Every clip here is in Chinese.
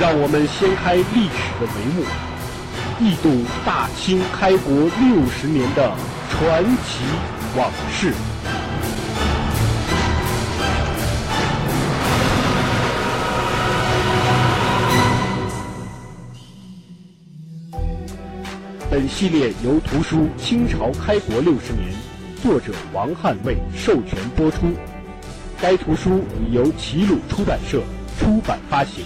让我们掀开历史的帷幕，一睹大清开国六十年的传奇往事。本系列由图书《清朝开国六十年》作者王汉卫授权播出，该图书已由齐鲁出版社出版发行。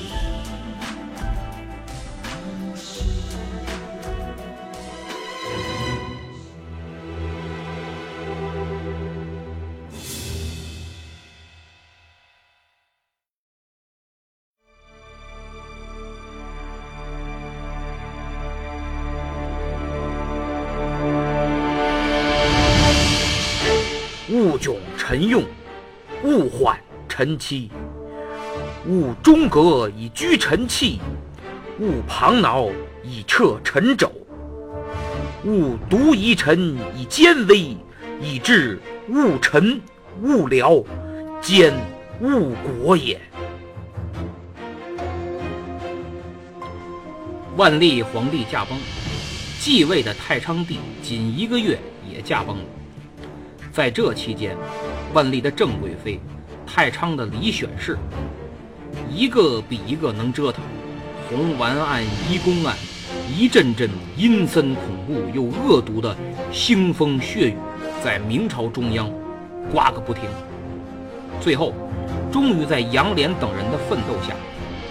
勿窘臣用，勿缓臣期。勿中阁以居臣器，勿旁挠以彻臣肘。勿独疑臣以奸威，以致误臣误僚，兼误国也。万历皇帝驾崩，继位的太昌帝仅一个月也驾崩了。在这期间，万历的郑贵妃、太昌的李选侍，一个比一个能折腾。红丸案、移宫案，一阵阵阴森恐怖又恶毒的腥风血雨，在明朝中央刮个不停。最后，终于在杨涟等人的奋斗下，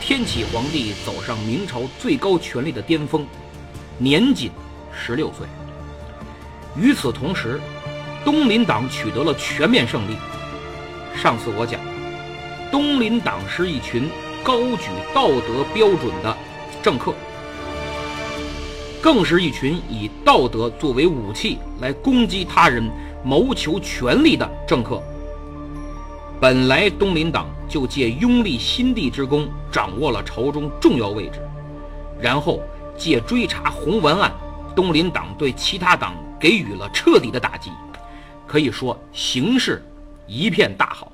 天启皇帝走上明朝最高权力的巅峰，年仅十六岁。与此同时，东林党取得了全面胜利。上次我讲，东林党是一群高举道德标准的政客，更是一群以道德作为武器来攻击他人、谋求权力的政客。本来东林党就借拥立新帝之功掌握了朝中重要位置，然后借追查红丸案，东林党对其他党给予了彻底的打击。可以说形势一片大好，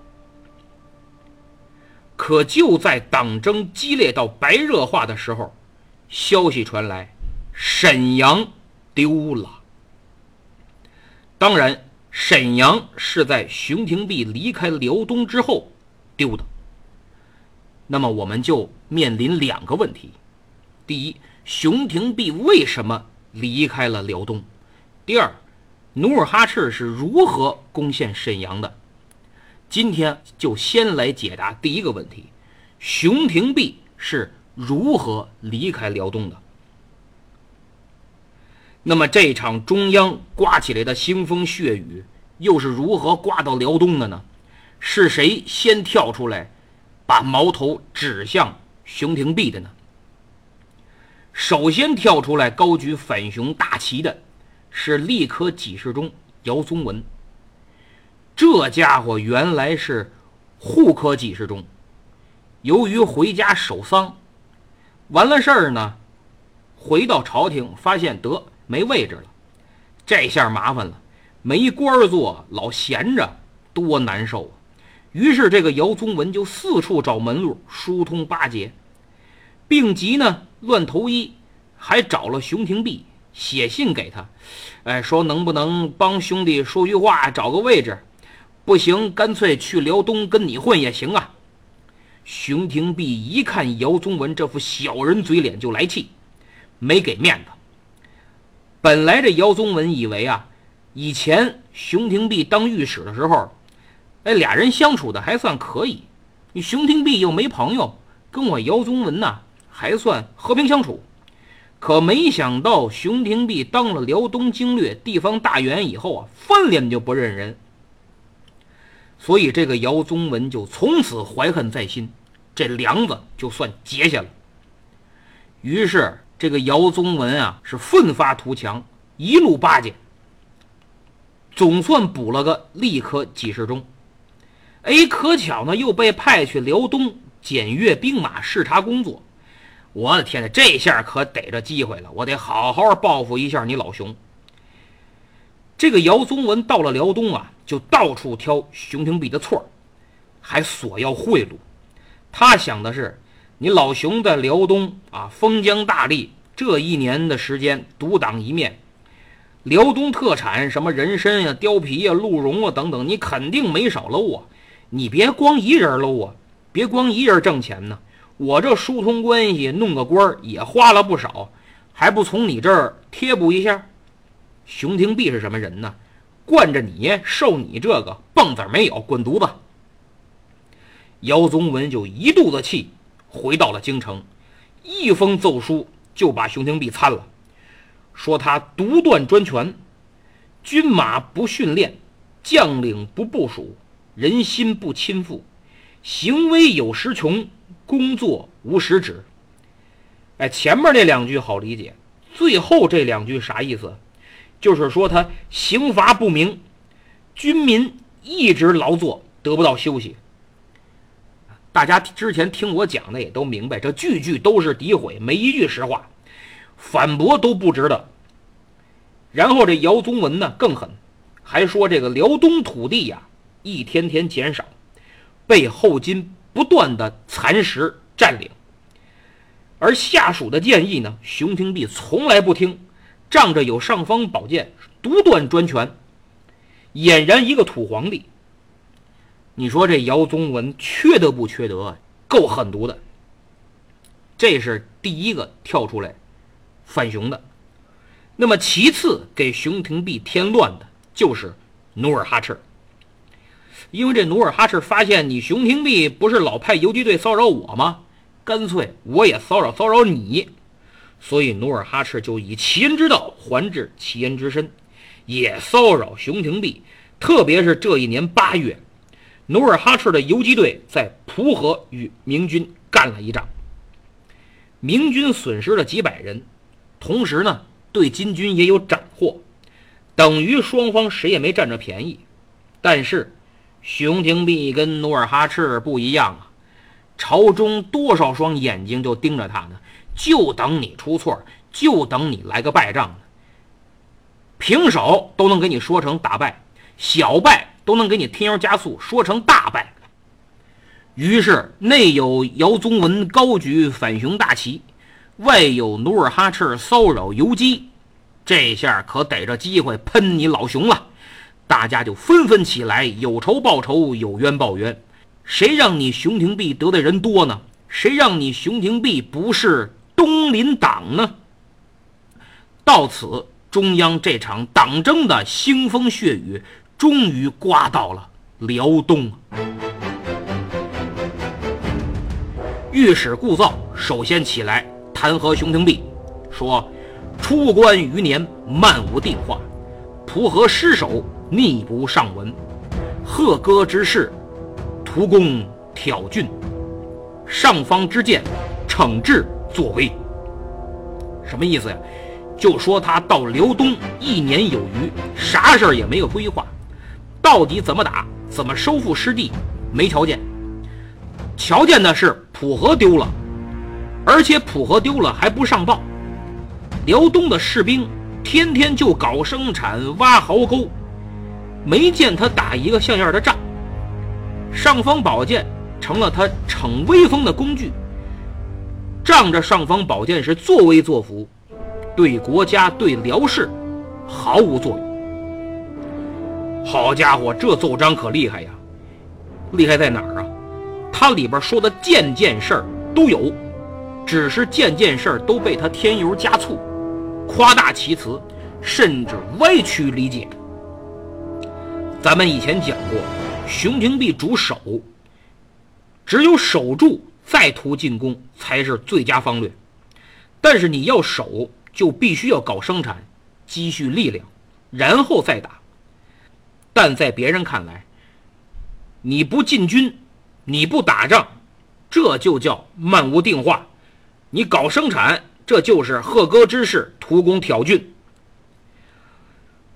可就在党争激烈到白热化的时候，消息传来，沈阳丢了。当然，沈阳是在熊廷弼离开辽东之后丢的。那么，我们就面临两个问题：第一，熊廷弼为什么离开了辽东？第二，努尔哈赤是如何攻陷沈阳的？今天就先来解答第一个问题：熊廷弼是如何离开辽东的？那么这场中央刮起来的腥风血雨又是如何刮到辽东的呢？是谁先跳出来，把矛头指向熊廷弼的呢？首先跳出来高举反熊大旗的。是吏科给事中姚宗文。这家伙原来是户科给事中，由于回家守丧，完了事儿呢，回到朝廷发现得没位置了，这下麻烦了，没官做，老闲着多难受啊！于是这个姚宗文就四处找门路，疏通巴结，病急呢乱投医，还找了熊廷弼。写信给他，哎，说能不能帮兄弟说句话，找个位置？不行，干脆去辽东跟你混也行啊。熊廷弼一看姚宗文这副小人嘴脸，就来气，没给面子。本来这姚宗文以为啊，以前熊廷弼当御史的时候，哎，俩人相处的还算可以。你熊廷弼又没朋友，跟我姚宗文呐，还算和平相处。可没想到，熊廷弼当了辽东经略地方大员以后啊，翻脸就不认人。所以这个姚宗文就从此怀恨在心，这梁子就算结下了。于是这个姚宗文啊是奋发图强，一路巴结，总算补了个吏科给事中。哎，可巧呢，又被派去辽东检阅兵马视察工作。我的天哪，这下可逮着机会了！我得好好报复一下你老熊。这个姚宗文到了辽东啊，就到处挑熊廷弼的错还索要贿赂。他想的是，你老熊在辽东啊，封疆大吏，这一年的时间独当一面，辽东特产什么人参呀、貂皮呀、鹿茸啊等等，你肯定没少搂啊。你别光一人搂啊，别光一人挣钱呢。我这疏通关系，弄个官也花了不少，还不从你这儿贴补一下？熊廷弼是什么人呢？惯着你，受你这个蹦子没有，滚犊子！姚宗文就一肚子气，回到了京城，一封奏书就把熊廷弼参了，说他独断专权，军马不训练，将领不部署，人心不亲附，行为有时穷。工作无实质。哎，前面那两句好理解，最后这两句啥意思？就是说他刑罚不明，军民一直劳作得不到休息。大家之前听我讲的也都明白，这句句都是诋毁，没一句实话，反驳都不值得。然后这姚宗文呢更狠，还说这个辽东土地呀一天天减少，被后金。不断的蚕食占领，而下属的建议呢，熊廷弼从来不听，仗着有尚方宝剑，独断专权，俨然一个土皇帝。你说这姚宗文缺德不缺德？够狠毒的。这是第一个跳出来反熊的。那么其次给熊廷弼添乱的就是努尔哈赤。因为这努尔哈赤发现你熊廷弼不是老派游击队骚扰我吗？干脆我也骚扰骚扰你，所以努尔哈赤就以其人之道还治其人之身，也骚扰熊廷弼。特别是这一年八月，努尔哈赤的游击队在蒲河与明军干了一仗，明军损失了几百人，同时呢对金军也有斩获，等于双方谁也没占着便宜，但是。熊廷弼跟努尔哈赤不一样啊，朝中多少双眼睛就盯着他呢，就等你出错，就等你来个败仗呢。平手都能给你说成打败，小败都能给你添油加醋说成大败。于是内有姚宗文高举反熊大旗，外有努尔哈赤骚扰游击，这下可逮着机会喷你老熊了。大家就纷纷起来，有仇报仇，有冤报冤。谁让你熊廷弼得罪人多呢？谁让你熊廷弼不是东林党呢？到此，中央这场党争的腥风血雨终于刮到了辽东。御史顾造首先起来弹劾熊廷弼，说：“出关余年，漫无定化，蒲河失守。”逆不上文，贺歌之事，图功挑郡，上方之见，惩治作威。什么意思呀？就说他到辽东一年有余，啥事儿也没有规划，到底怎么打，怎么收复失地，没条件。条件呢是蒲河丢了，而且蒲河丢了还不上报。辽东的士兵天天就搞生产，挖壕沟。没见他打一个像样的仗，尚方宝剑成了他逞威风的工具。仗着尚方宝剑是作威作福，对国家对辽氏毫无作用。好家伙，这奏章可厉害呀！厉害在哪儿啊？他里边说的件件事儿都有，只是件件事儿都被他添油加醋、夸大其词，甚至歪曲理解。咱们以前讲过，熊廷弼主守，只有守住再图进攻才是最佳方略。但是你要守，就必须要搞生产，积蓄力量，然后再打。但在别人看来，你不进军，你不打仗，这就叫漫无定化。你搞生产，这就是贺歌之士图功挑郡。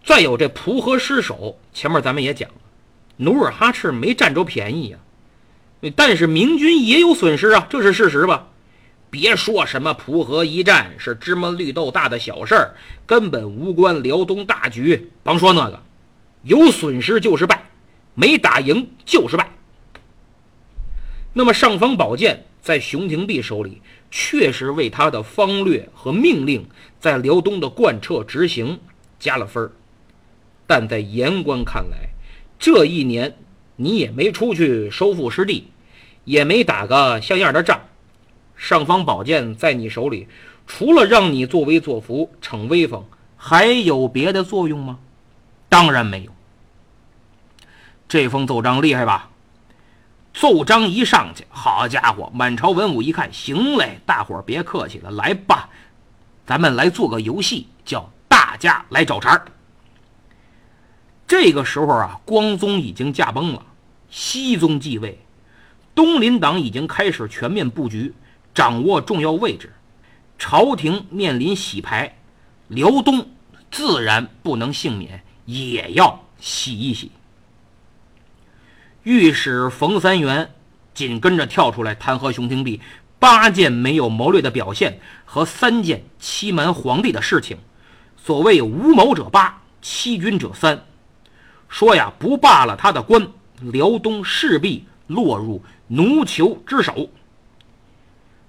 再有这蒲河失守，前面咱们也讲了，努尔哈赤没占着便宜呀，但是明军也有损失啊，这是事实吧？别说什么蒲河一战是芝麻绿豆大的小事儿，根本无关辽东大局。甭说那个，有损失就是败，没打赢就是败。那么尚方宝剑在熊廷弼手里，确实为他的方略和命令在辽东的贯彻执行加了分儿。但在言官看来，这一年你也没出去收复失地，也没打个像样的仗。尚方宝剑在你手里，除了让你作威作福、逞威风，还有别的作用吗？当然没有。这封奏章厉害吧？奏章一上去，好家伙，满朝文武一看，行嘞，大伙儿别客气了，来吧，咱们来做个游戏，叫大家来找茬。这个时候啊，光宗已经驾崩了，熹宗继位，东林党已经开始全面布局，掌握重要位置，朝廷面临洗牌，辽东自然不能幸免，也要洗一洗。御史冯三元紧跟着跳出来弹劾熊廷弼八件没有谋略的表现和三件欺瞒皇帝的事情，所谓无谋者八，欺君者三。说呀，不罢了他的官，辽东势必落入奴酋之手。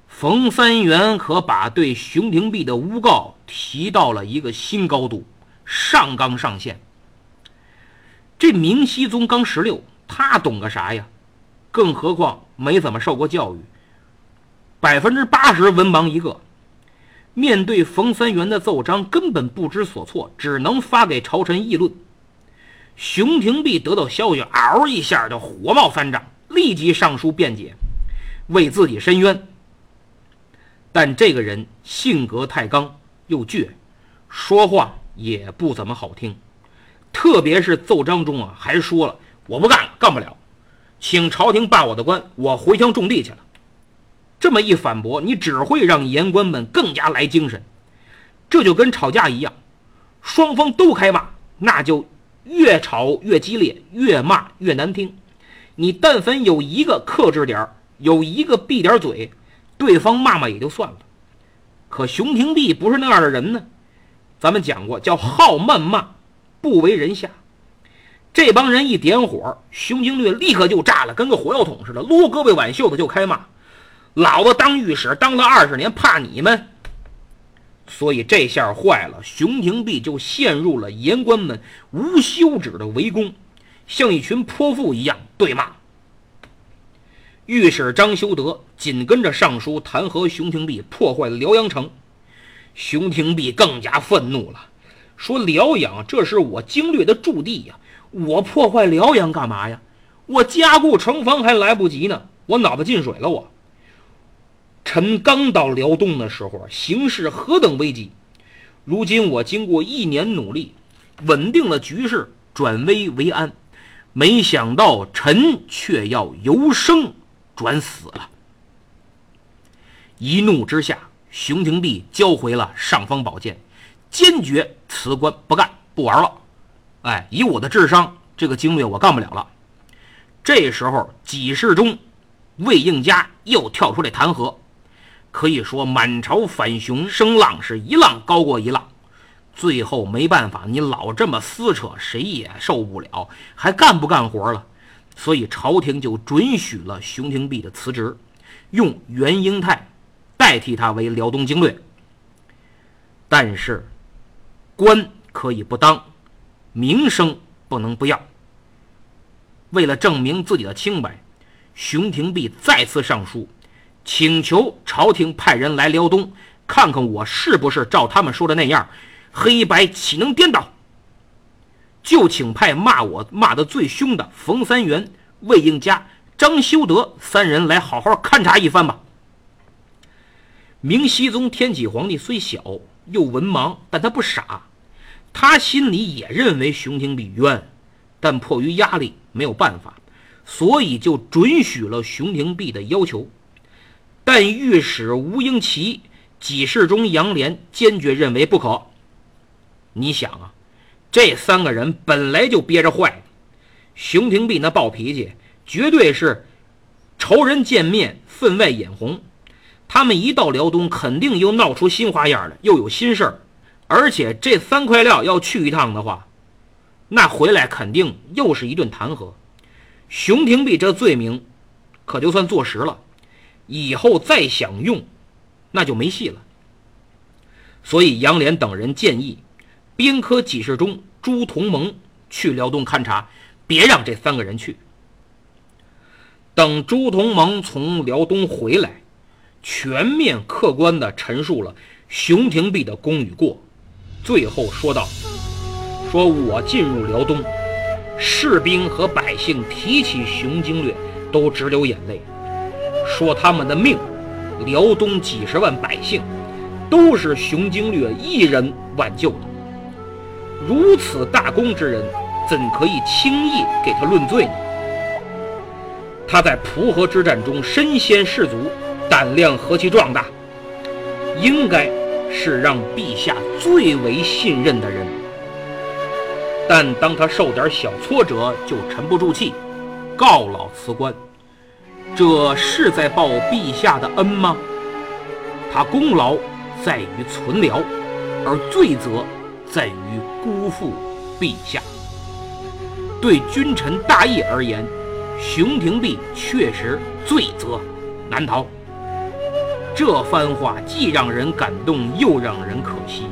冯三元可把对熊廷弼的诬告提到了一个新高度，上纲上线。这明熹宗刚十六，他懂个啥呀？更何况没怎么受过教育，百分之八十文盲一个。面对冯三元的奏章，根本不知所措，只能发给朝臣议论。熊廷弼得到消息，嗷一下就火冒三丈，立即上书辩解，为自己申冤。但这个人性格太刚又倔，说话也不怎么好听。特别是奏章中啊，还说了我不干了，干不了，请朝廷罢我的官，我回乡种地去了。这么一反驳，你只会让言官们更加来精神。这就跟吵架一样，双方都开骂，那就。越吵越激烈，越骂越难听。你但凡有一个克制点有一个闭点嘴，对方骂骂也就算了。可熊廷弼不是那样的人呢。咱们讲过，叫好谩骂，不为人下。这帮人一点火，熊经略立刻就炸了，跟个火药桶似的，撸胳膊挽袖子就开骂：“老子当御史当了二十年，怕你们？”所以这下坏了，熊廷弼就陷入了言官们无休止的围攻，像一群泼妇一样对骂。御史张修德紧跟着上书弹劾熊廷弼破坏辽阳城，熊廷弼更加愤怒了，说：“辽阳这是我经略的驻地呀，我破坏辽阳干嘛呀？我加固城防还来不及呢，我脑子进水了我。”臣刚到辽东的时候，形势何等危急！如今我经过一年努力，稳定了局势，转危为安，没想到臣却要由生转死了。一怒之下，熊廷弼交回了尚方宝剑，坚决辞官不干，不玩了。哎，以我的智商，这个经略我干不了了。这时候，几世中魏应嘉又跳出来弹劾。可以说，满朝反熊声浪是一浪高过一浪，最后没办法，你老这么撕扯，谁也受不了，还干不干活了？所以朝廷就准许了熊廷弼的辞职，用袁英泰代替他为辽东经略。但是，官可以不当，名声不能不要。为了证明自己的清白，熊廷弼再次上书。请求朝廷派人来辽东，看看我是不是照他们说的那样，黑白岂能颠倒？就请派骂我骂得最凶的冯三元、魏应嘉、张修德三人来好好勘察一番吧。明熹宗天启皇帝虽小又文盲，但他不傻，他心里也认为熊廷弼冤，但迫于压力没有办法，所以就准许了熊廷弼的要求。但御史吴英奇、给事中杨连坚决认为不可。你想啊，这三个人本来就憋着坏，熊廷弼那暴脾气，绝对是仇人见面分外眼红。他们一到辽东，肯定又闹出新花样来，又有新事儿。而且这三块料要去一趟的话，那回来肯定又是一顿弹劾。熊廷弼这罪名可就算坐实了，以后再想用，那就没戏了。所以杨连等人建议。兵科给事中朱同盟去辽东勘察，别让这三个人去。等朱同盟从辽东回来，全面客观地陈述了熊廷弼的功与过，最后说道：“说我进入辽东，士兵和百姓提起熊经略，都直流眼泪，说他们的命，辽东几十万百姓，都是熊经略一人挽救的。”如此大功之人，怎可以轻易给他论罪呢？他在蒲河之战中身先士卒，胆量何其壮大，应该是让陛下最为信任的人。但当他受点小挫折就沉不住气，告老辞官，这是在报陛下的恩吗？他功劳在于存辽，而罪责。在于辜负陛下。对君臣大义而言，熊廷弼确实罪责难逃。这番话既让人感动，又让人可惜。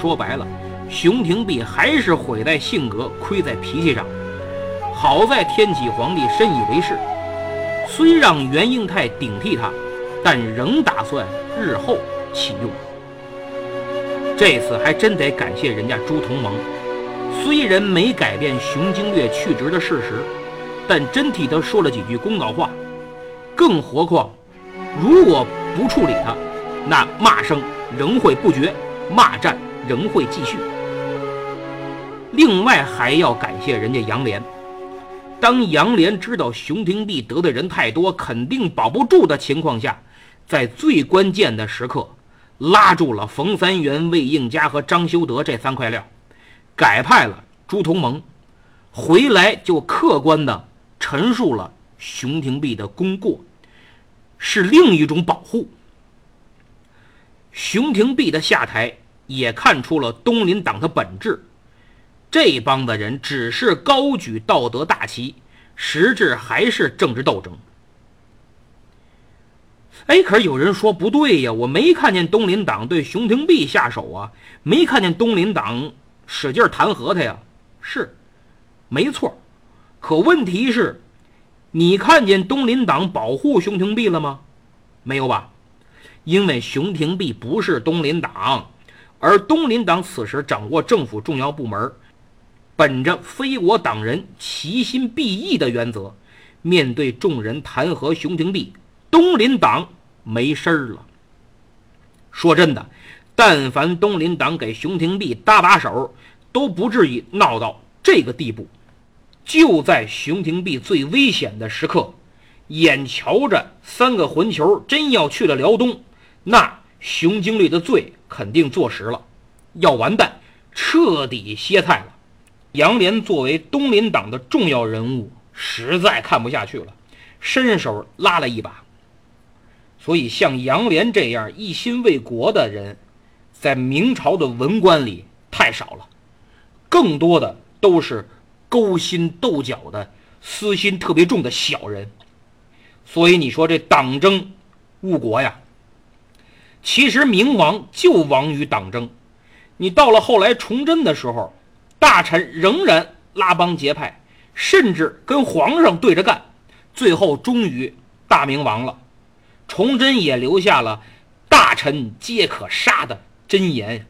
说白了，熊廷弼还是毁在性格，亏在脾气上。好在天启皇帝深以为是，虽让袁应泰顶替他，但仍打算日后启用。这次还真得感谢人家朱同盟，虽然没改变熊经略去职的事实，但真替他说了几句公道话。更何况，如果不处理他，那骂声仍会不绝，骂战仍会继续。另外还要感谢人家杨涟，当杨涟知道熊廷弼得的人太多，肯定保不住的情况下，在最关键的时刻。拉住了冯三元、魏应嘉和张修德这三块料，改派了朱同盟回来，就客观的陈述了熊廷弼的功过，是另一种保护。熊廷弼的下台也看出了东林党的本质，这帮子人只是高举道德大旗，实质还是政治斗争。哎，可是有人说不对呀，我没看见东林党对熊廷弼下手啊，没看见东林党使劲弹劾他呀。是，没错。可问题是，你看见东林党保护熊廷弼了吗？没有吧？因为熊廷弼不是东林党，而东林党此时掌握政府重要部门，本着非我党人其心必异的原则，面对众人弹劾熊廷弼。东林党没事儿了。说真的，但凡东林党给熊廷弼搭把手，都不至于闹到这个地步。就在熊廷弼最危险的时刻，眼瞧着三个混球真要去了辽东，那熊经略的罪肯定坐实了，要完蛋，彻底歇菜了。杨涟作为东林党的重要人物，实在看不下去了，伸手拉了一把。所以，像杨涟这样一心为国的人，在明朝的文官里太少了，更多的都是勾心斗角的、私心特别重的小人。所以，你说这党争误国呀？其实明亡就亡于党争。你到了后来崇祯的时候，大臣仍然拉帮结派，甚至跟皇上对着干，最后终于大明亡了。崇祯也留下了“大臣皆可杀”的箴言。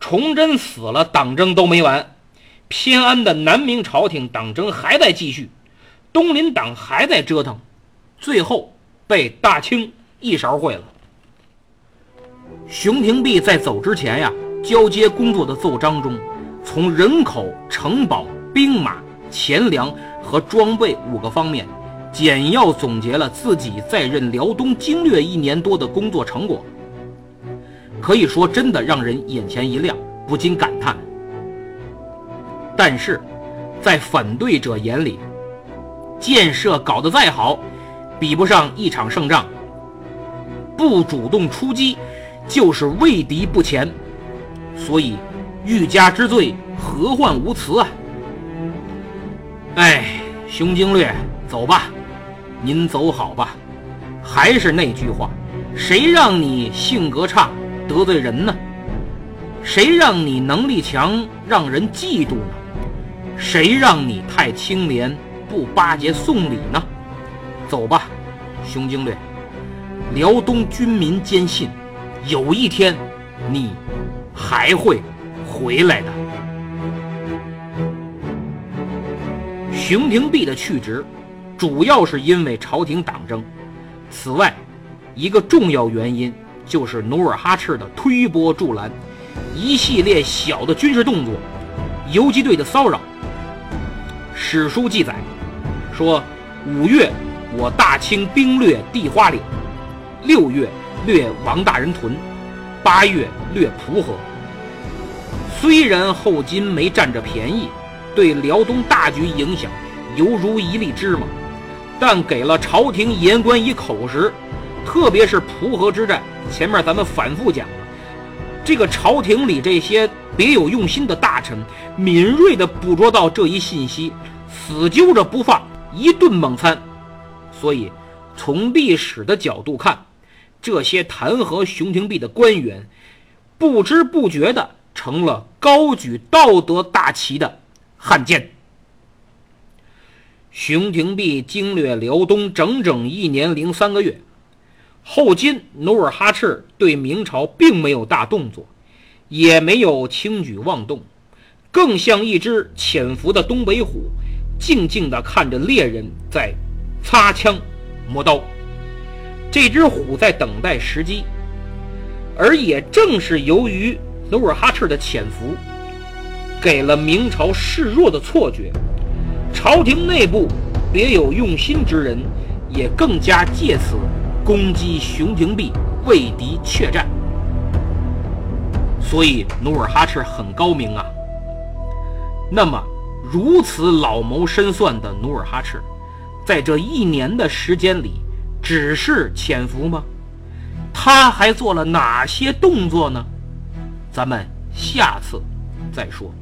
崇祯死了，党争都没完，偏安的南明朝廷党争还在继续，东林党还在折腾，最后被大清一勺烩了。熊廷弼在走之前呀，交接工作的奏章中，从人口、城堡、兵马、钱粮和装备五个方面。简要总结了自己在任辽东经略一年多的工作成果，可以说真的让人眼前一亮，不禁感叹。但是，在反对者眼里，建设搞得再好，比不上一场胜仗。不主动出击，就是畏敌不前。所以，欲加之罪，何患无辞啊！哎，熊经略，走吧，您走好吧。还是那句话，谁让你性格差，得罪人呢？谁让你能力强，让人嫉妒呢？谁让你太清廉，不巴结送礼呢？走吧，熊经略。辽东军民坚信，有一天，你还会回来的。熊廷弼的去职，主要是因为朝廷党争。此外，一个重要原因就是努尔哈赤的推波助澜，一系列小的军事动作，游击队的骚扰。史书记载说，五月我大清兵掠地花岭。六月掠王大人屯，八月略蒲河。虽然后金没占着便宜，对辽东大局影响犹如一粒芝麻，但给了朝廷言官以口实。特别是蒲河之战，前面咱们反复讲了，这个朝廷里这些别有用心的大臣，敏锐地捕捉到这一信息，死揪着不放，一顿猛餐。所以，从历史的角度看。这些弹劾熊廷弼的官员，不知不觉的成了高举道德大旗的汉奸。熊廷弼经略辽东整整一年零三个月，后金努尔哈赤对明朝并没有大动作，也没有轻举妄动，更像一只潜伏的东北虎，静静地看着猎人在擦枪磨刀。这只虎在等待时机，而也正是由于努尔哈赤的潜伏，给了明朝示弱的错觉，朝廷内部别有用心之人也更加借此攻击熊廷弼，为敌怯战。所以努尔哈赤很高明啊。那么，如此老谋深算的努尔哈赤，在这一年的时间里。只是潜伏吗？他还做了哪些动作呢？咱们下次再说。